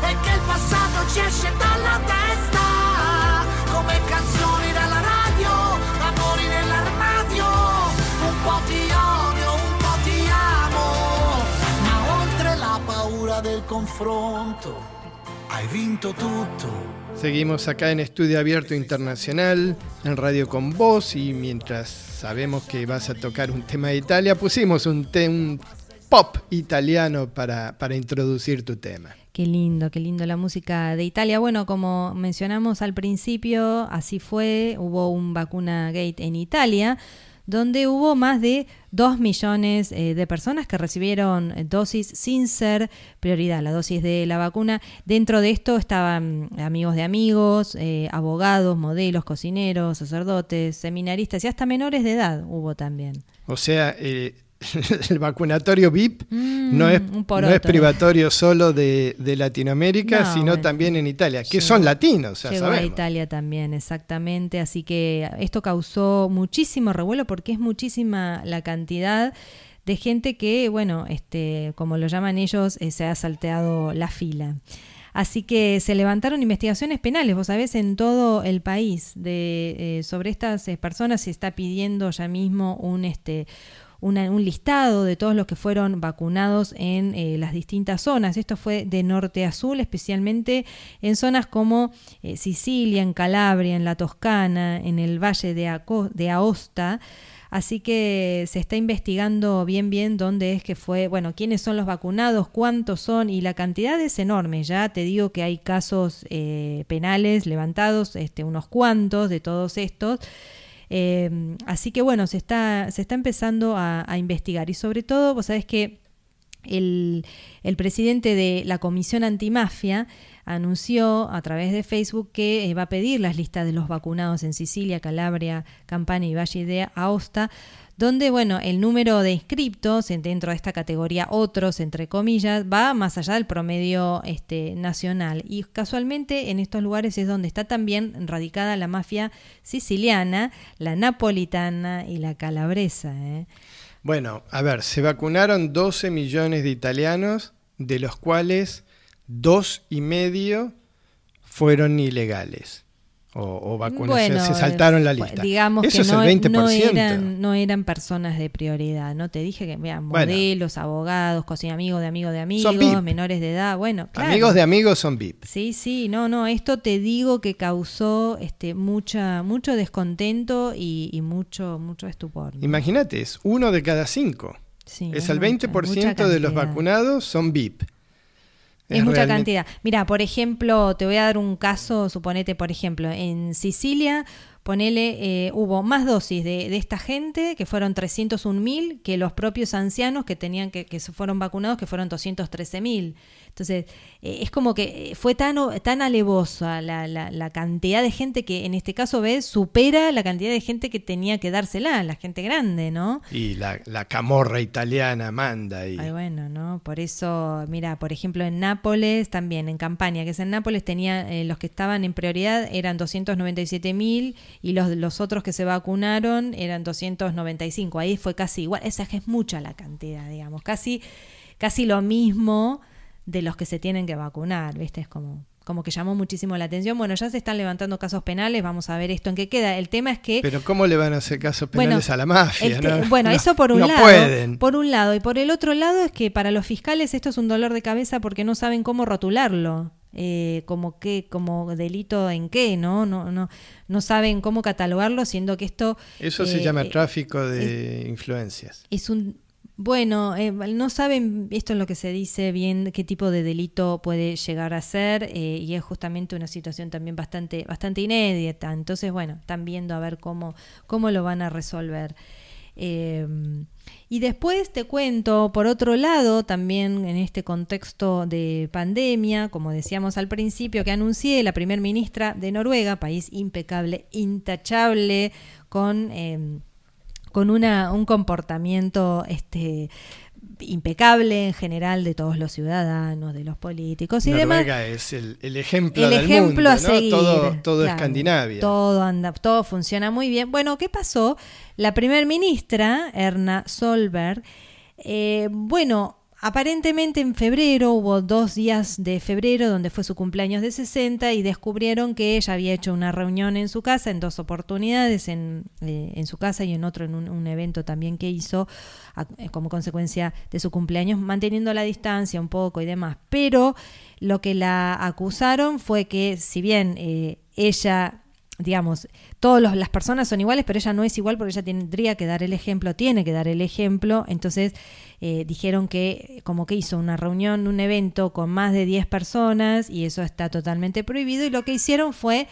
e che il passato ci esce dalla testa, come canzoni dalla paura del confronto, hai vinto tutto. Seguimos acá en Estudio Abierto Internacional, en Radio con Voz, y mientras sabemos que vas a tocar un tema de Italia, pusimos un, te- un pop italiano para, para introducir tu tema. Qué lindo, qué lindo la música de Italia. Bueno, como mencionamos al principio, así fue, hubo un vacuna gate en Italia, donde hubo más de 2 millones eh, de personas que recibieron eh, dosis sin ser prioridad, la dosis de la vacuna. Dentro de esto estaban amigos de amigos, eh, abogados, modelos, cocineros, sacerdotes, seminaristas y hasta menores de edad hubo también. O sea, el vacunatorio VIP Mm, no, es, no es privatorio solo de, de Latinoamérica, No, sino bueno. también en Italia, que Llegó- son latinos, ya Llegó a. Italia también, exactamente. Así que esto causó muchísimo revuelo porque es muchísima la cantidad de gente que, bueno, este, como lo llaman ellos, eh, se ha salteado la fila. Así que se levantaron investigaciones penales, vos sabés, en todo el país de, eh, sobre estas eh, personas se está pidiendo ya mismo un este un listado de todos los que fueron vacunados en eh, las distintas zonas. Esto fue de norte a sur, especialmente en zonas como eh, Sicilia, en Calabria, en la Toscana, en el valle de, Aco- de Aosta. Así que se está investigando bien bien dónde es que fue, bueno, quiénes son los vacunados, cuántos son y la cantidad es enorme. Ya te digo que hay casos eh, penales levantados, este, unos cuantos de todos estos. Eh, así que bueno, se está, se está empezando a, investigar. Y sobre todo, vos sabés que el, el presidente de la Comisión Antimafia anunció a través de Facebook que eh, va a pedir las listas de los vacunados en Sicilia, Calabria, Campania y Valle de Aosta, donde, bueno, el número de inscriptos en- dentro de esta categoría otros, entre comillas, va más allá del promedio este, nacional. Y casualmente en estos lugares es donde está también radicada la mafia siciliana, la napolitana y la calabresa. ¿eh? Bueno, a ver, se vacunaron 12 millones de italianos, de los cuales dos y medio fueron ilegales. O, o se saltaron la eh, lista. Digamos Eso que es no, el 20%. no eran, no eran personas de prioridad, ¿no? Te dije que vean Bueno. modelos, abogados, cocina amigos de amigos de amigos, Son VIP. menores de edad, bueno, claro. Amigos de amigos son VIP. Sí, sí, no, no, esto te digo que causó este mucha mucho descontento y, y mucho mucho estupor. ¿no? Imagínate, es uno de cada cinco. Sí, es es el mucha- 20% mucha de los vacunados son VIP. Es, mucha realmente- cantidad. Mira, por ejemplo, te voy a dar un caso, suponete, por ejemplo, en Sicilia, ponele, eh, hubo más dosis de, de esta gente, que fueron 301.000, que los propios ancianos que tenían que, que fueron vacunados, que fueron 213.000. Entonces, eh, es como que fue tan, tan alevosa la, la, la cantidad de gente que en este caso, ves, supera la cantidad de gente que tenía que dársela, la gente grande, ¿no? Y la, la camorra italiana manda. Y... Ay, bueno, ¿no? Por eso, mira, por ejemplo, en Nápoles también, en campaña, que es en Nápoles, tenía, eh, los que estaban en prioridad eran 297 mil y los, los otros que se vacunaron eran 295. Ahí fue casi igual. Esa es mucha la cantidad, digamos. Casi, casi lo mismo de los que se tienen que vacunar, ¿viste? Es como como que llamó muchísimo la atención. Bueno, ya se están levantando casos penales, vamos a ver esto en qué queda. El tema es que Pero ¿cómo le van a hacer casos Bueno, penales a la mafia? no? Bueno, No, eso por un no lado. pueden. Por un lado. Y por el otro lado es que para los fiscales esto es un dolor de cabeza porque no saben cómo rotularlo. Eh, como que, como delito en qué, ¿no? No, no, no saben cómo catalogarlo, siendo que esto Eso se llama eh, tráfico de influencias. es un bueno, eh, no saben, esto es lo que se dice bien, qué tipo de delito puede llegar a ser, eh, y es justamente una situación también bastante, bastante inédita. Entonces, bueno, están viendo a ver cómo, cómo lo van a resolver. Eh, y después te cuento, por otro lado, también en este contexto de pandemia, como decíamos al principio, que anuncié la primer ministra de Noruega, país impecable, intachable, con... con una, un comportamiento este impecable en general de todos los ciudadanos, de los políticos y demás. Noruega es el, el ejemplo El del ejemplo mundo, a ¿no? seguir. Todo, todo claro. Escandinavia. Todo anda, todo funciona muy bien. Bueno, ¿qué pasó? La primer ministra, Erna Solberg, eh, bueno, aparentemente en febrero hubo dos días de febrero donde fue su cumpleaños de 60 y descubrieron que ella había hecho una reunión en su casa en dos oportunidades, en, eh, en su casa y en otro en un, evento también que hizo eh, como consecuencia de su cumpleaños, manteniendo la distancia un poco y demás. Pero lo que la acusaron fue que si bien eh, ella digamos, todas las personas son iguales, pero ella no es igual porque ella tendría que dar el ejemplo, tiene que dar el ejemplo. Entonces eh, dijeron que como que hizo una reunión, un evento con más de 10 personas y eso está totalmente prohibido y lo que hicieron fue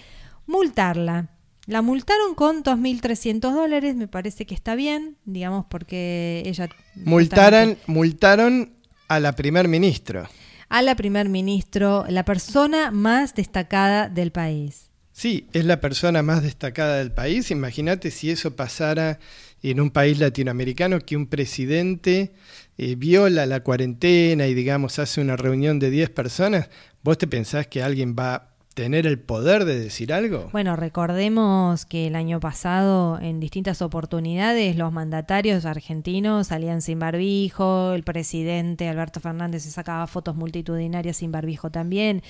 multarla. La multaron con 2.300 dólares, me parece que está bien, digamos, porque ella... Multaran, multaron a la primer ministro. A la primer ministro, la persona más destacada del país. Sí, es la persona más destacada del país. Imagínate si eso pasara en un país latinoamericano, que un presidente eh, viola la cuarentena y, digamos, hace una reunión de 10 personas. ¿Vos te pensás que alguien va a tener el poder de decir algo? Bueno, recordemos que el año pasado, en distintas oportunidades, los mandatarios argentinos salían sin barbijo, el presidente Alberto Fernández se sacaba fotos multitudinarias sin barbijo también.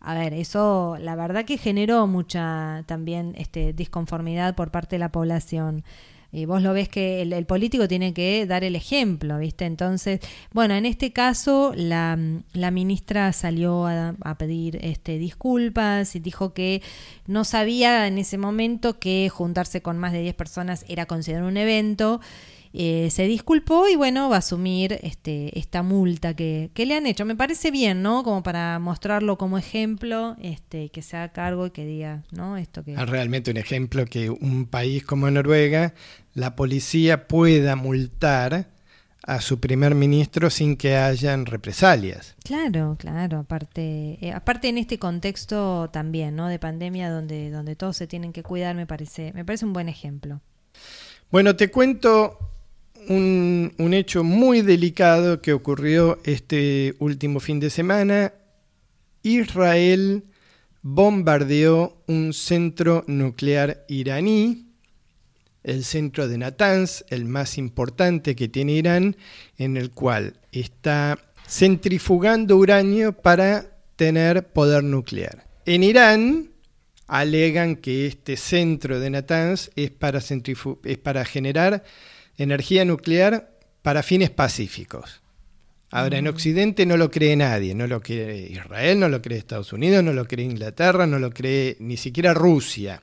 A ver, eso la verdad que generó mucha también este, disconformidad por parte de la población. Y vos lo ves que el, político tiene que dar el ejemplo, ¿viste? Entonces, bueno, en este caso la, la ministra salió a, a, pedir este, disculpas y dijo que no sabía en ese momento que juntarse con más de 10 personas era considerado un evento. Eh, se disculpó y bueno, va a asumir este, esta multa que, que, le han hecho. Me parece bien, ¿no? Como para mostrarlo como ejemplo, este, que se haga cargo y que diga, ¿no? Esto que... Es realmente un ejemplo que un país como Noruega, la policía pueda multar a su primer ministro sin que hayan represalias. Claro, claro, aparte, eh, aparte en este contexto también, ¿no? De pandemia donde, donde todos se tienen que cuidar, me parece, me parece un buen ejemplo. Bueno, te cuento un, hecho muy delicado que ocurrió este último fin de semana. Israel bombardeó un centro nuclear iraní, el centro de Natanz, el más importante que tiene Irán, en el cual está centrifugando uranio para tener poder nuclear. En Irán alegan que este centro de Natanz es para generar energía nuclear para fines pacíficos. Ahora, en Occidente no lo cree nadie, no lo cree Israel, no lo cree Estados Unidos, no lo cree Inglaterra, no lo cree ni siquiera Rusia.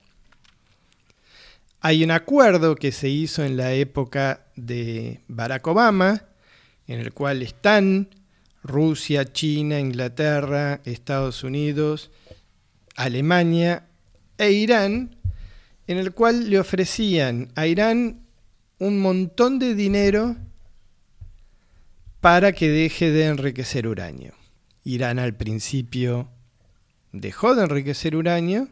Hay un acuerdo que se hizo en la época de Barack Obama, en el cual están Rusia, China, Inglaterra, Estados Unidos, Alemania e Irán, en el cual le ofrecían a Irán un montón de dinero para que deje de enriquecer uranio. Irán al principio dejó de enriquecer uranio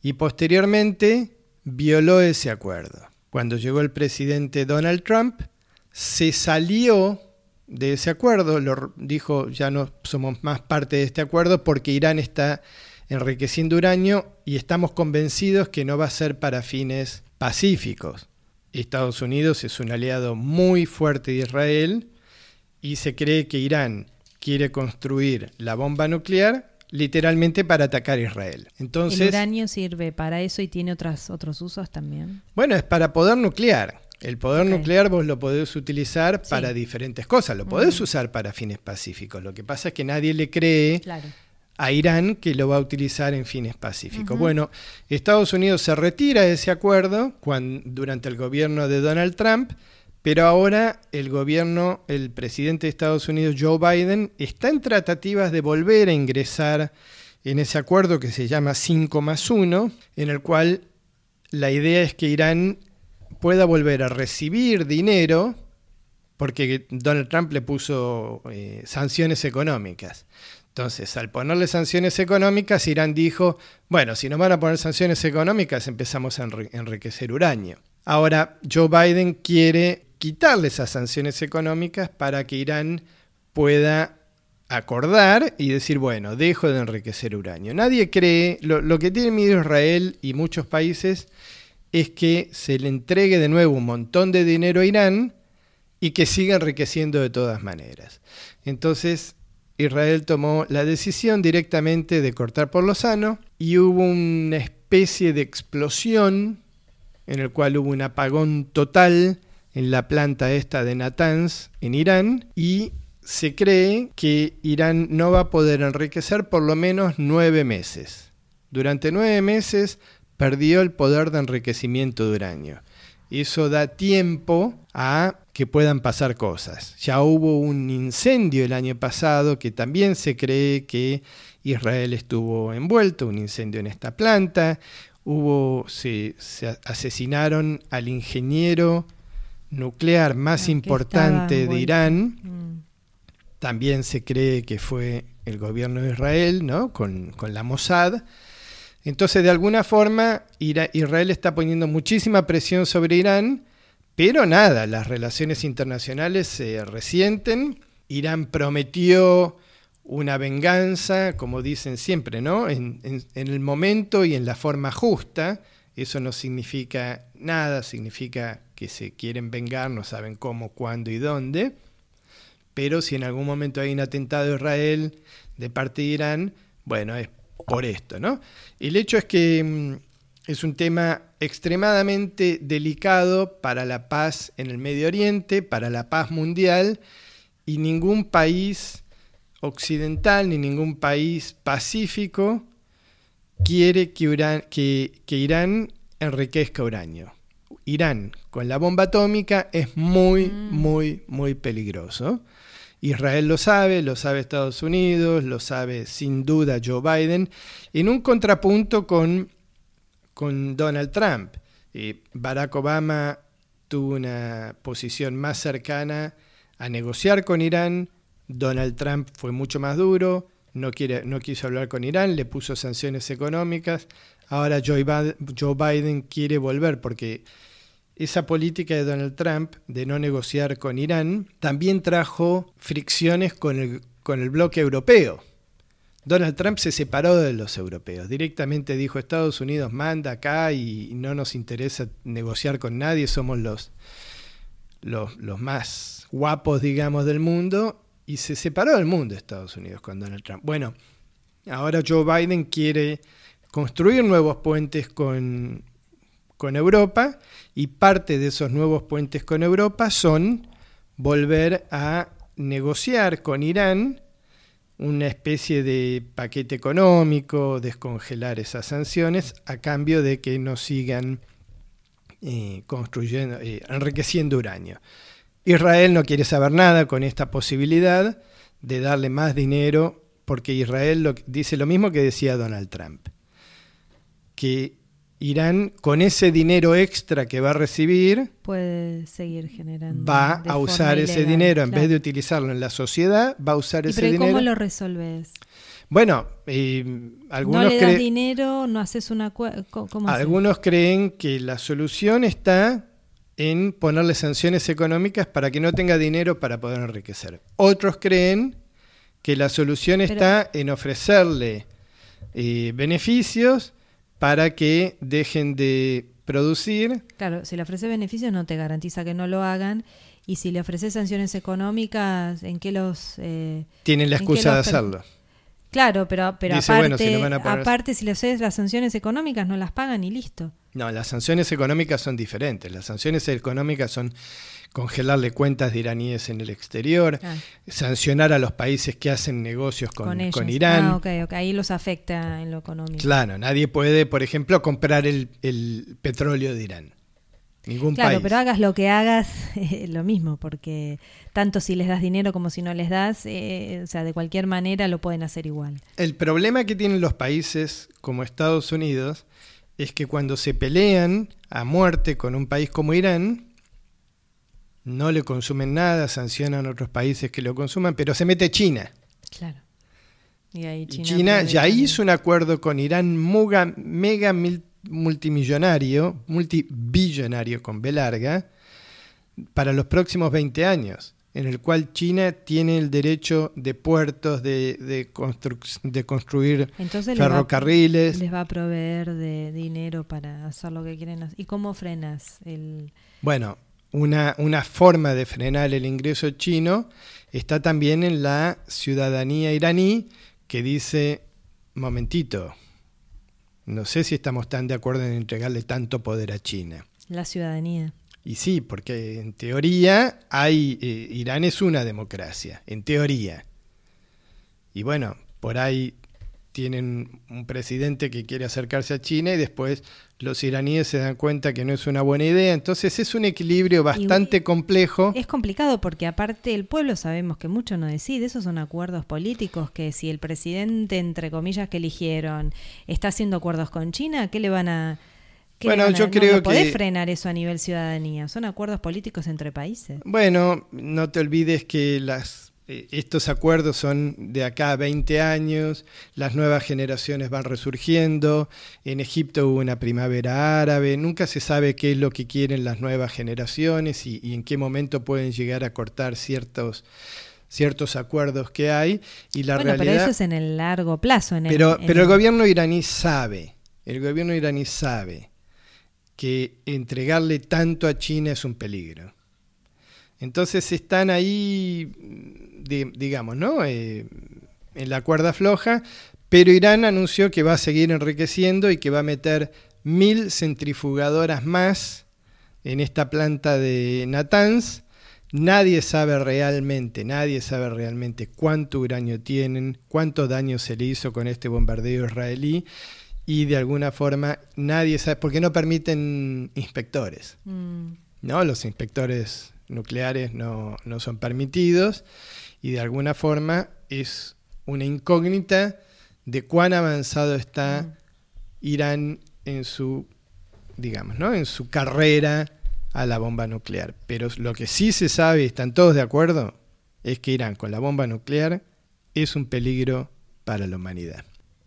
y posteriormente violó ese acuerdo. Cuando llegó el presidente Donald Trump, se salió de ese acuerdo, lo dijo ya no somos más parte de este acuerdo porque Irán está enriqueciendo uranio y estamos convencidos que no va a ser para fines pacíficos. Estados Unidos es un aliado muy fuerte de Israel y se cree que Irán quiere construir la bomba nuclear literalmente para atacar a Israel. Entonces, ¿El uranio sirve para eso y tiene otras, otros usos también? Bueno, es para poder nuclear. El poder okay. nuclear vos lo podés utilizar sí. para diferentes cosas, lo podés uh -huh. usar para fines pacíficos. Lo que pasa es que nadie le cree claro a Irán que lo va a utilizar en fines pacíficos. Uh -huh. Bueno, Estados Unidos se retira de ese acuerdo cuando, durante el gobierno de Donald Trump, pero ahora el gobierno, el presidente de Estados Unidos, Joe Biden, está en tratativas de volver a ingresar en ese acuerdo que se llama 5 más 1, en el cual la idea es que Irán pueda volver a recibir dinero porque Donald Trump le puso eh, sanciones económicas. Entonces, al ponerle sanciones económicas, Irán dijo, bueno, si nos van a poner sanciones económicas, empezamos a enriquecer uranio. Ahora, Joe Biden quiere quitarle esas sanciones económicas para que Irán pueda acordar y decir, bueno, dejo de enriquecer uranio. Nadie cree, lo, que tiene miedo Israel y muchos países es que se le entregue de nuevo un montón de dinero a Irán y que siga enriqueciendo de todas maneras. Entonces, Israel tomó la decisión directamente de cortar por lo sano y hubo una especie de explosión en el cual hubo un apagón total en la planta esta de Natanz en Irán y se cree que Irán no va a poder enriquecer por lo menos nueve meses. Durante nueve meses perdió el poder de enriquecimiento de uranio. Eso da tiempo a que puedan pasar cosas. Ya hubo un incendio el año pasado que también se cree que Israel estuvo envuelto, un incendio en esta planta. hubo, se, se asesinaron al ingeniero nuclear más Ah, importante de. Irán. Mm. También se cree que fue el gobierno de Israel, ¿no? Con, con la Mossad. Entonces, de alguna forma, Israel está poniendo muchísima presión sobre Irán, pero nada, las relaciones internacionales se resienten. Irán prometió una venganza, como dicen siempre, ¿no? En el momento y en la forma justa. Eso no significa nada, significa que se quieren vengar, no saben cómo, cuándo y dónde. Pero si en algún momento hay un atentado a Israel de parte de Irán, bueno, es por esto, ¿no? El hecho es que mm, es un tema extremadamente delicado para la paz en el Medio Oriente, para la paz mundial, y ningún país occidental ni ningún país pacífico quiere que, Urán- que- que Irán enriquezca uranio. Irán con la bomba atómica es muy, muy, muy peligroso. Israel lo sabe, lo sabe Estados Unidos, lo sabe sin duda Joe Biden, en un contrapunto con, con Donald Trump. Barack Obama tuvo una posición más cercana a negociar con Irán, Donald Trump fue mucho más duro, no, quiere, no quiso hablar con Irán, le puso sanciones económicas, ahora Joe Biden quiere volver porque esa política de Donald Trump de no negociar con Irán también trajo fricciones con el, con el bloque europeo. Donald Trump se separó de los europeos, directamente dijo Estados Unidos manda acá y no nos interesa negociar con nadie, somos los, los, los más guapos, digamos, del mundo, y se separó del mundo Estados Unidos con Donald Trump. Bueno, ahora Joe Biden quiere construir nuevos puentes con, con Europa y parte de esos nuevos puentes con Europa son volver a negociar con Irán una especie de paquete económico, descongelar esas sanciones a cambio de que no sigan eh, construyendo, eh, enriqueciendo uranio. Israel no quiere saber nada con esta posibilidad de darle más dinero, porque Israel dice lo mismo que decía Donald Trump, que Irán con ese dinero extra que va a recibir Puede seguir generando. va a usar ese ilegal, dinero, en claro. vez de utilizarlo en la sociedad, va a usar ¿Y ese pero ¿y dinero. cómo lo resolves? Bueno, eh, No algunos, le das dinero, no haces una... algunos creen que la solución está en ponerle sanciones económicas para que no tenga dinero para poder enriquecer. Otros creen que la solución Pero- está en ofrecerle eh, beneficios para que dejen de producir. Claro, si le ofreces beneficios no te garantiza que no lo hagan. Y si le ofreces sanciones económicas, ¿en qué los...? eh, Tienen la ¿En qué excusa de hacerlo. Claro, pero, pero Dice, aparte, bueno, si a poner- aparte, si le haces las sanciones económicas, no las pagan y listo. No, las sanciones económicas son diferentes. Las sanciones económicas son congelarle cuentas de iraníes en el exterior, Ah. sancionar a los países que hacen negocios con, con, Irán. Ah. Ahí los afecta en lo económico. Claro, nadie puede, por ejemplo, comprar el, el petróleo de Irán. Ningún Claro, país. pero hagas lo que hagas, eh, lo mismo, porque tanto si les das dinero como si no les das, eh, o sea, de cualquier manera lo pueden hacer igual. El problema que tienen los países como Estados Unidos es que cuando se pelean a muerte con un país como Irán, no le consumen nada, sancionan a otros países que lo consuman, pero se mete China. Claro. Y ahí China, China ya también. hizo un acuerdo con Irán muga- mega mil- multimillonario, multibillonario con B larga, para los próximos 20 años, en el cual China tiene el derecho de puertos, de, de, construc- de construir Entonces les va- ferrocarriles. Les va a proveer de dinero para hacer lo que quieren. ¿Y cómo frenas el...? Bueno, una, una forma de frenar el ingreso chino está también en la ciudadanía iraní que dice, momentito, no sé si estamos tan de acuerdo en entregarle tanto poder a China. La ciudadanía. Y sí, porque en teoría hay, eh, Irán es una democracia, en teoría. Y bueno, por ahí tienen un presidente que quiere acercarse a China y después los iraníes se dan cuenta que no es una buena idea. Entonces es un equilibrio bastante complejo. Es complicado porque aparte el pueblo sabemos que mucho no decide, esos son acuerdos políticos que si el presidente, entre comillas, que eligieron está haciendo acuerdos con China, ¿qué le van a... qué le Bueno, yo no- creo no podés que- frenar eso a nivel ciudadanía, son acuerdos políticos entre países. Bueno, no te olvides que las, estos acuerdos son de acá a 20 años, las nuevas generaciones van resurgiendo, en Egipto hubo una primavera árabe, nunca se sabe qué es lo que quieren las nuevas generaciones y, y en qué momento pueden llegar a cortar ciertos, ciertos acuerdos que hay. Y la bueno, realidad, pero eso es en el largo plazo. En el- pero, en pero el el- gobierno iraní sabe, el gobierno iraní sabe que entregarle tanto a China es un peligro. Entonces están ahí, di- digamos, ¿no? Eh, en la cuerda floja, pero Irán anunció que va a seguir enriqueciendo y que va a meter mil centrifugadoras más en esta planta de Natanz. Nadie sabe realmente, nadie sabe realmente cuánto uranio tienen, cuánto daño se le hizo con este bombardeo israelí y de alguna forma nadie sabe, porque no permiten inspectores. Mm. ¿no? Los inspectores nucleares no, no son permitidos y de alguna forma es una incógnita de cuán avanzado está Irán en su, digamos, ¿no? en su carrera a la bomba nuclear. Pero lo que sí se sabe, y están todos de acuerdo, es que Irán con la bomba nuclear es un peligro para la humanidad.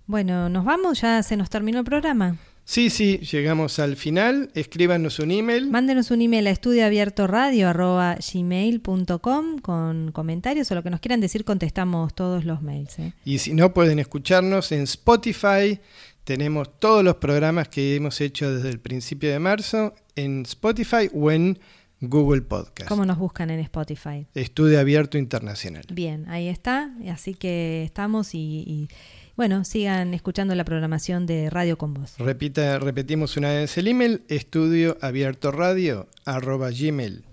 Bueno, nos vamos, ya se nos terminó el programa. Sí, sí, llegamos al final. Escríbanos un email. Mándenos un email a estudioabiertoradio.gmail.com con comentarios o lo que nos quieran decir, contestamos todos los mails. ¿eh? Y si no, pueden escucharnos en Spotify. Tenemos todos los programas que hemos hecho desde el principio de marzo en Spotify o en Google Podcast. ¿Cómo nos buscan en Spotify? Estudio Abierto Internacional. Bien, ahí está. Así que estamos y, y, bueno, sigan escuchando la programación de Radio con Voz. Repita, repetimos una vez el email, estudioabiertoradio.gmail.com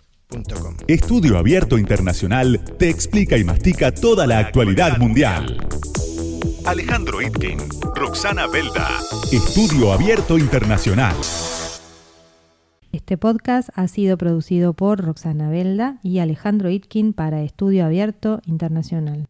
Estudio Abierto Internacional te explica y mastica toda la actualidad mundial. Alejandro Itkin, Roxana Belda. Estudio Abierto Internacional. Este podcast ha sido producido por Roxana Belda y Alejandro Itkin para Estudio Abierto Internacional.